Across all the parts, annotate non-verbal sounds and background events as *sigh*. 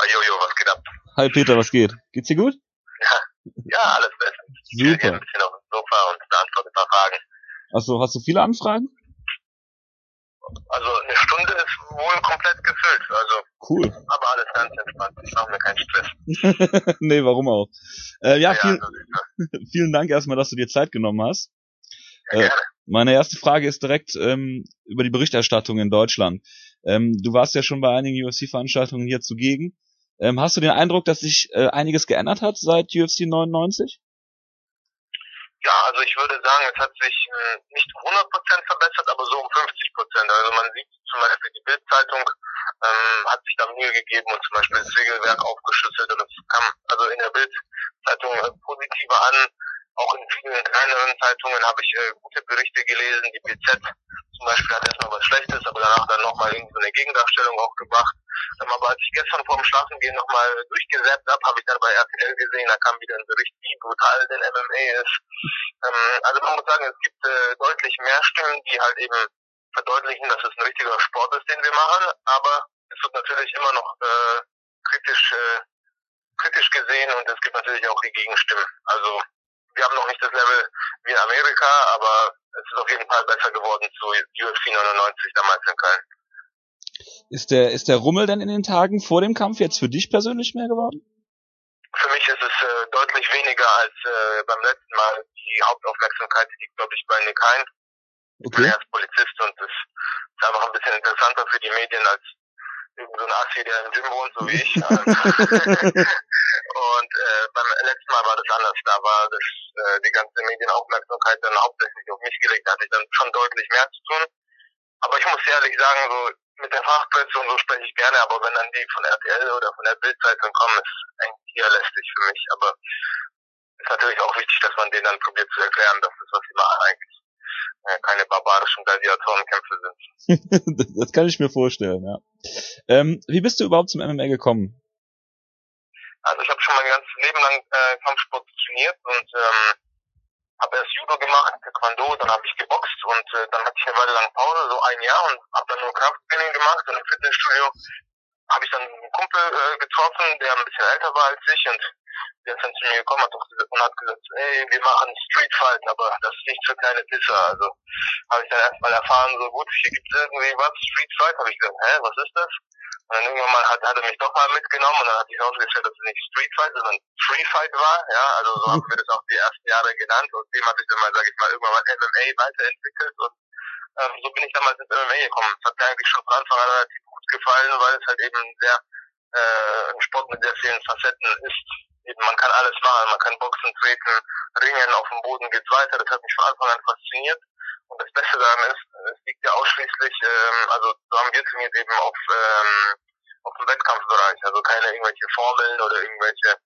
Hi Jojo, was geht ab? Hi Peter, was geht? Geht's dir gut? Ja, *laughs* ja alles bestens. Ich chill hier ein bisschen auf dem Sofa und beantworte ein paar Fragen. Achso, hast du viele Anfragen? Also eine Stunde ist wohl komplett gefüllt, also Cool. aber alles ganz entspannt. Ich mache mir keinen Stress. *laughs* nee, warum auch? Äh, ja, Ja, viel, so ist das. *laughs* vielen Dank erstmal, dass du dir Zeit genommen hast. Ja, Äh, gerne. Meine erste Frage ist direkt ähm, über die Berichterstattung in Deutschland. Ähm, du warst ja schon bei einigen UFC-Veranstaltungen hier zugegen. Ähm, hast du den Eindruck, dass sich äh, einiges geändert hat seit UFC 99? Ja, also ich würde sagen, es hat sich äh, nicht 100% verbessert, aber so um 50%. Also man sieht zum Beispiel die Bildzeitung ähm, hat sich da Mühe gegeben und zum Beispiel das Regelwerk aufgeschlüsselt und es kam also in der Bildzeitung äh, positiver an. Auch in vielen kleineren Zeitungen habe ich äh, gute Berichte gelesen. Die BZ zum Beispiel hat erstmal was Schlechtes, aber danach dann nochmal irgendwie eine Gegendarstellung auch gebracht. Ähm, aber als ich gestern vor dem Schlafengehen nochmal durchgesetzt habe, habe ich dann bei RTL gesehen, da kam wieder ein Bericht, wie brutal denn MMA ist. Ähm, also man muss sagen, es gibt äh, deutlich mehr Stimmen, die halt eben verdeutlichen, dass es ein richtiger Sport ist, den wir machen, aber es wird natürlich immer noch äh, kritisch, äh, kritisch gesehen und es gibt natürlich auch die Gegenstimmen. Also wir haben noch nicht das Level wie in Amerika, aber es ist auf jeden Fall besser geworden zu UFC 99 damals in Köln. Ist der, ist der Rummel denn in den Tagen vor dem Kampf jetzt für dich persönlich mehr geworden? Für mich ist es äh, deutlich weniger als äh, beim letzten Mal. Die Hauptaufmerksamkeit liegt, glaube ich, bei Nick Hein. Okay. Er ist Polizist und das ist einfach ein bisschen interessanter für die Medien als so ein Assi, der im Gym wohnt, so wie ich. *laughs* *laughs* und äh, beim letzten Mal war das anders. Da war das äh, die ganze Medienaufmerksamkeit dann hauptsächlich auf mich gelegt. Da hatte ich dann schon deutlich mehr zu tun. Aber ich muss ehrlich sagen, so mit der Fachpresse und so spreche ich gerne, aber wenn dann die von RTL oder von der Bildzeitung kommen, ist eigentlich eher lästig für mich. Aber ist natürlich auch wichtig, dass man denen dann probiert zu erklären, dass das, was sie machen, eigentlich äh, keine barbarischen Gladiatorenkämpfe sind. das, *laughs* das kann ich mir vorstellen, ja. Ähm, wie bist du überhaupt zum MMA gekommen? Also ich habe schon mein ganzes Leben lang äh, Kampfsport trainiert und ähm, habe erst Judo gemacht, Taekwondo, dann habe ich geboxt und äh, dann hatte ich eine Weile lang Pause, so ein Jahr und habe dann nur Krafttraining gemacht und im Fitnessstudio habe ich dann einen Kumpel äh, getroffen, der ein bisschen älter war als ich und der ist dann zu mir gekommen hat gesagt, und hat gesagt, ey, wir machen Street Fight, aber das ist nicht für kleine Pisser. Also habe ich dann erstmal erfahren, so gut, hier gibt es irgendwie was, Street Fight, habe ich gesagt, hä, was ist das? Und dann irgendwann mal hat, hat er mich doch mal mitgenommen und dann hat sich herausgestellt, dass es nicht Street Fight, sondern Free Fight war. Ja, also so haben wir das auch die Jahre genannt. Und dem hat sich dann mal, sage ich mal, irgendwann mal MMA weiterentwickelt und ähm, so bin ich damals ins MMA gekommen. Es hat mir eigentlich schon von Anfang an relativ gut gefallen, weil es halt eben sehr äh, ein Sport mit sehr vielen Facetten ist. Eben, man kann alles machen, man kann boxen, treten, ringen, auf dem Boden geht's weiter. Das hat mich von Anfang an fasziniert. Und das Beste daran ist, es liegt ja ausschließlich, ähm, also so haben wir trainiert eben auf, ähm, auf dem Wettkampfbereich. Also keine irgendwelche Formeln oder irgendwelche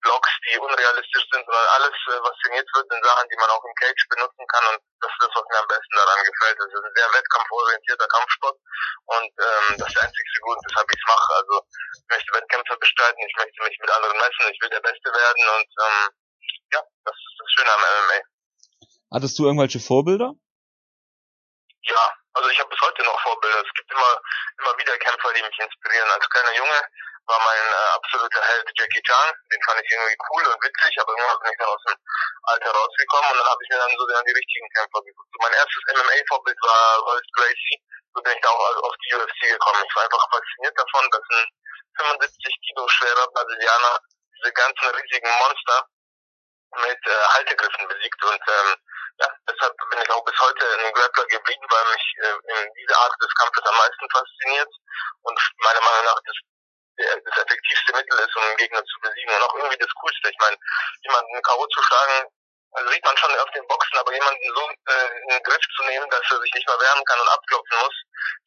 Blocks, die unrealistisch sind, sondern alles, äh, was trainiert wird, sind Sachen, die man auch im Cage benutzen kann und das ist das, was mir am besten daran gefällt. Es ist ein sehr wettkampforientierter Kampfsport und ähm, das ist der einzigste Grund, weshalb ich es mache. Also ich möchte Wettkämpfe bestreiten, ich möchte mich mit anderen messen, ich will der Beste werden und ähm, ja, das ist das Schöne am MMA. Hattest du irgendwelche Vorbilder? Ja, also ich habe bis heute noch Vorbilder. Es gibt immer immer wieder Kämpfer, die mich inspirieren. Als kleiner Junge war mein äh, absoluter Held Jackie Chan. Den fand ich irgendwie cool und witzig, aber irgendwann bin ich dann aus dem Alter rausgekommen und dann habe ich mir dann so dann die richtigen Kämpfer gesucht. Mein erstes MMA-Vorbild war Royce Gracie. So bin ich da auch auf die UFC gekommen. Ich war einfach fasziniert davon, dass ein 75 Kilo schwerer Brasilianer diese ganzen riesigen Monster mit äh, Haltegriffen besiegt und ähm, ja, deshalb bin ich auch bis heute ein Grappler geblieben, weil mich äh, diese Art des Kampfes am meisten fasziniert und meiner Meinung nach das, das effektivste Mittel ist, um einen Gegner zu besiegen und auch irgendwie das Coolste. Ich meine, jemanden K.O. zu schlagen, also sieht man schon auf den Boxen, aber jemanden so äh, in den Griff zu nehmen, dass er sich nicht mehr wehren kann und abklopfen muss,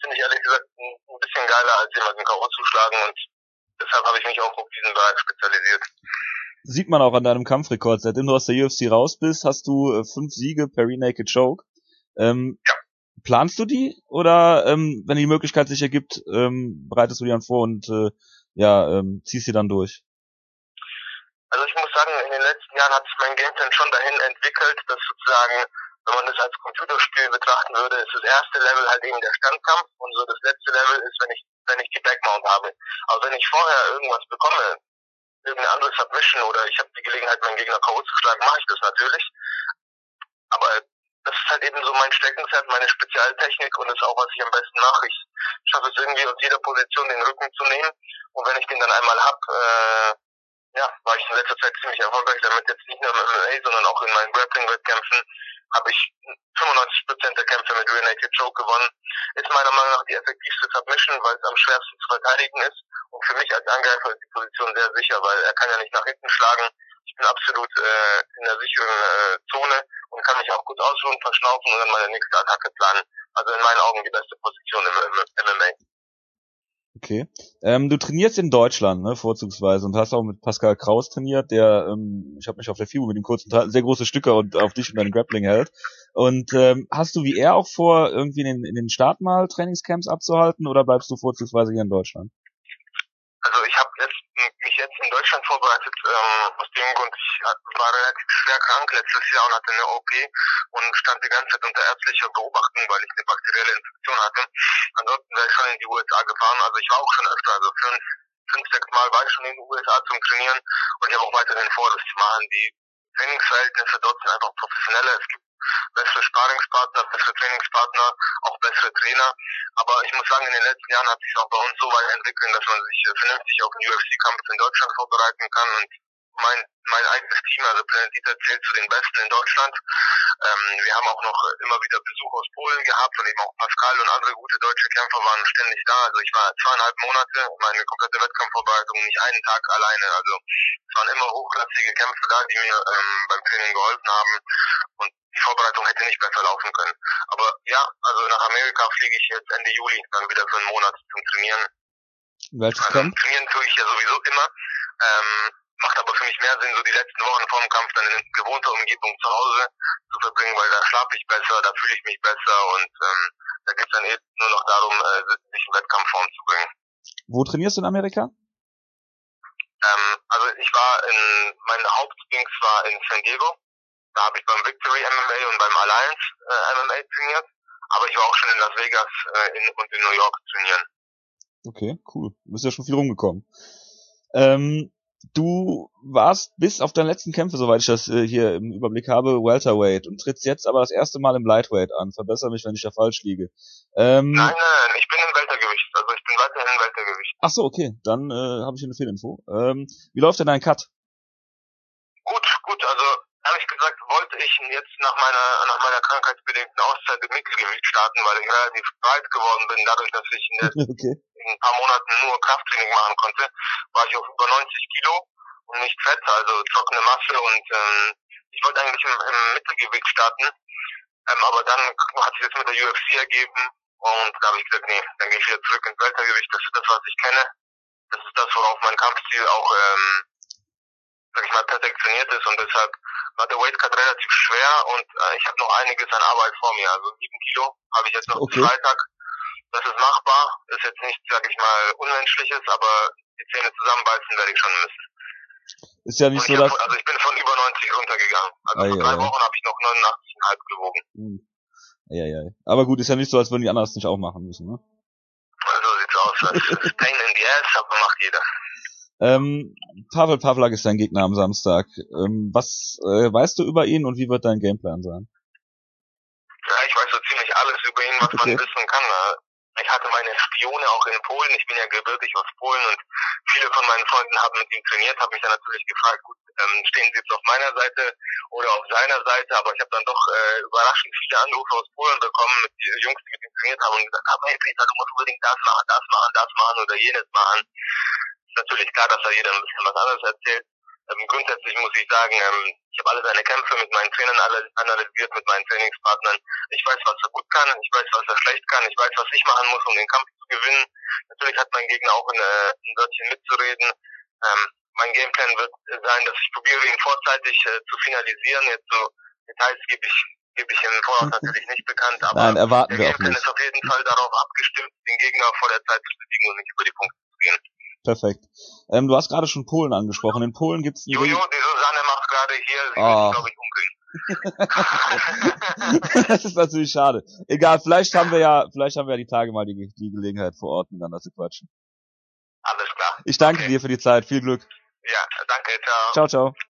finde ich ehrlich gesagt ein, ein bisschen geiler, als jemanden K.O. zu schlagen und deshalb habe ich mich auch auf diesen Bereich spezialisiert. Sieht man auch an deinem Kampfrekord. Seitdem du aus der UFC raus bist, hast du äh, fünf Siege per Renaked Choke. Ähm, Planst du die? Oder ähm, wenn die Möglichkeit sich ergibt, ähm, bereitest du die dann vor und äh, ja, ähm, ziehst sie dann durch? Also ich muss sagen, in den letzten Jahren hat sich mein Gameplan schon dahin entwickelt, dass sozusagen, wenn man das als Computerspiel betrachten würde, ist das erste Level halt eben der Standkampf und so das letzte Level ist, wenn ich wenn ich die Backmount habe. Aber wenn ich vorher irgendwas bekomme, irgendeine andere Submission oder ich habe die Gelegenheit, meinen Gegner K.O. zu schlagen, mache ich das natürlich. Aber das ist halt eben so mein Steckenpferd, meine Spezialtechnik und ist auch, was ich am besten mache. Ich schaffe es irgendwie aus jeder Position den Rücken zu nehmen und wenn ich den dann einmal hab, äh, ja, war ich in letzter Zeit ziemlich erfolgreich damit, jetzt nicht nur im MMA, sondern auch in meinen Grappling-Wettkämpfen habe ich 95% der Kämpfe mit Rear Naked Choke gewonnen. Ist meiner Meinung nach die effektivste Submission, weil es am schwersten zu verteidigen ist. Und für mich als Angreifer ist die Position sehr sicher, weil er kann ja nicht nach hinten schlagen. Ich bin absolut äh, in der sicheren äh, Zone und kann mich auch gut ausruhen, verschnaufen und dann meine nächste Attacke planen. Also in meinen Augen die beste Position im, im MMA. Okay. Ähm, du trainierst in Deutschland, ne, vorzugsweise, und hast auch mit Pascal Kraus trainiert, der, ähm, ich habe mich auf der FIBO mit ihm kurz unterhalten, sehr große Stücke und auf dich und dein Grappling hält. Und ähm, hast du wie er auch vor, irgendwie in den, in den Staaten mal Trainingscamps abzuhalten oder bleibst du vorzugsweise hier in Deutschland? Also ich habe jetzt mich jetzt in Deutschland vorbereitet, ähm, aus dem Grund, ich war relativ schwer krank letztes Jahr und hatte eine OP und stand die ganze Zeit unter ärztlicher Beobachtung, weil ich eine bakterielle Infektion hatte. Ansonsten wäre ich schon in die USA gefahren, also ich war auch schon öfter, also fünf, fünf, sechs Mal war ich schon in den USA zum Trainieren und ich habe auch weiterhin vor, das zu machen. Die Trainingsverhältnisse dort sind einfach professioneller. Es gibt bessere Sparingspartner, bessere Trainingspartner, auch bessere Trainer. Aber ich muss sagen, in den letzten Jahren hat sich auch bei uns so weit entwickelt, dass man sich vernünftig auf den UFC-Kampf in Deutschland vorbereiten kann und mein, mein eigenes Team, also Planet Dieter, zählt zu den Besten in Deutschland. Ähm, wir haben auch noch immer wieder Besuch aus Polen gehabt und eben auch Pascal und andere gute deutsche Kämpfer waren ständig da. Also ich war zweieinhalb Monate, meine komplette Wettkampfvorbereitung, nicht einen Tag alleine. Also es waren immer hochklassige Kämpfer da, die mir ähm, beim Training geholfen haben und die Vorbereitung hätte nicht besser laufen können. Aber ja, also nach Amerika fliege ich jetzt Ende Juli dann wieder für einen Monat zum Trainieren. Welches also, Camp? Trainieren tue ich ja sowieso immer. Ähm, macht aber für mich mehr Sinn, so die letzten Wochen vor dem Kampf dann in gewohnter Umgebung zu Hause zu verbringen, weil da schlafe ich besser, da fühle ich mich besser und ähm, da geht es dann eben nur noch darum, äh, sich in Wettkampfform zu bringen. Wo trainierst du in Amerika? Ähm, also ich war in, mein Hauptdings war in San Diego. Da habe ich beim Victory MMA und beim Alliance äh, MMA trainiert. Aber ich war auch schon in Las Vegas äh, in, und in New York trainieren. Okay, cool. Du bist ja schon viel rumgekommen. Ähm, du warst bis auf deine letzten Kämpfe, soweit ich das äh, hier im Überblick habe, Welterweight und trittst jetzt aber das erste Mal im Lightweight an. Verbessere mich, wenn ich da falsch liege. Ähm, nein, nein, nein, ich bin im Weltergewicht. Also ich bin weiterhin im Weltergewicht. Ach so, okay. Dann äh, habe ich eine Fehlinfo. Ähm, wie läuft denn dein Cut? Gut, gut. Also ehrlich gesagt wollte ich jetzt nach meiner nach meiner krankheitsbedingten Auszeit im Mittelgewicht starten, weil ich relativ breit geworden bin, dadurch, dass ich *laughs* in, der, okay. In ein paar Monaten nur Krafttraining machen konnte, war ich auf über 90 Kilo und nicht fett, also trockene Masse und ähm, ich wollte eigentlich im, im Mittelgewicht starten, ähm, aber dann hat sich das mit der UFC ergeben und da habe ich gesagt, nee, dann gehe ich wieder zurück ins Weltergewicht, das ist das, was ich kenne, das ist das, worauf mein Kampfstil auch ähm, sag ich mal, perfektioniert ist und deshalb war der Weightcut relativ schwer und äh, ich habe noch einiges an Arbeit vor mir. Also sieben Kilo habe ich jetzt noch okay. Freitag. Das ist machbar, ist jetzt nicht, sag ich mal, unmenschliches, aber die Zähne zusammenbeißen werde ich schon müssen. Ist ja nicht so, dass... also ich bin von über 90 runtergegangen. Also ah, vor drei Wochen habe ich noch 89,5 gewogen. Hm. Ja, ja. Aber gut, ist ja nicht so, als würden die anderen es nicht auch machen müssen, ne? Also sieht's aus. Pain in the ass, aber macht jeder. Ähm, Pavel Pavlak ist dein Gegner am Samstag. Ähm, was äh, weißt du über ihn und wie wird dein Gameplan sein? Ja, ich weiß so ziemlich alles über ihn, was okay. man wissen kann. Ne? Spione auch in Polen. Ich bin ja gebürtig aus Polen und viele von meinen Freunden haben mit ihm trainiert, haben mich dann natürlich gefragt, gut, ähm, stehen sie jetzt auf meiner Seite oder auf seiner Seite, aber ich habe dann doch äh, überraschend viele Anrufe aus Polen bekommen mit die Jungs, die mit ihm trainiert haben und gesagt haben, hey Peter, du musst unbedingt das machen, das machen, das machen oder jenes machen ist natürlich klar, dass da jeder ein bisschen was anderes erzählt. Ähm, grundsätzlich muss ich sagen, ähm, ich habe alle seine Kämpfe mit meinen Trainern alle analysiert, mit meinen Trainingspartnern. Ich weiß, was er gut kann, ich weiß, was er schlecht kann, ich weiß, was ich machen muss, um den Kampf zu gewinnen. Natürlich hat mein Gegner auch ein, äh, ein Wörtchen mitzureden. Ähm, mein Gameplan wird sein, dass ich probiere, ihn vorzeitig äh, zu finalisieren. Jetzt so Details gebe ich gebe ich im Voraus natürlich nicht bekannt, aber Nein, erwarten der Gameplan ist auf jeden Fall darauf abgestimmt, den Gegner vor der Zeit zu besiegen und nicht über die Punkte zu gehen. Perfekt. Ähm, du hast gerade schon Polen angesprochen. In Polen gibt's Jojo, die Susanne macht gerade hier, sie oh. glaube ich, umgehen. *laughs* *laughs* das ist natürlich schade. Egal, vielleicht haben wir ja, vielleicht haben wir ja die Tage mal die, die Gelegenheit vor Ort miteinander zu quatschen. Alles klar. Ich danke okay. dir für die Zeit. Viel Glück. Ja, danke. Ciao. Ciao, ciao.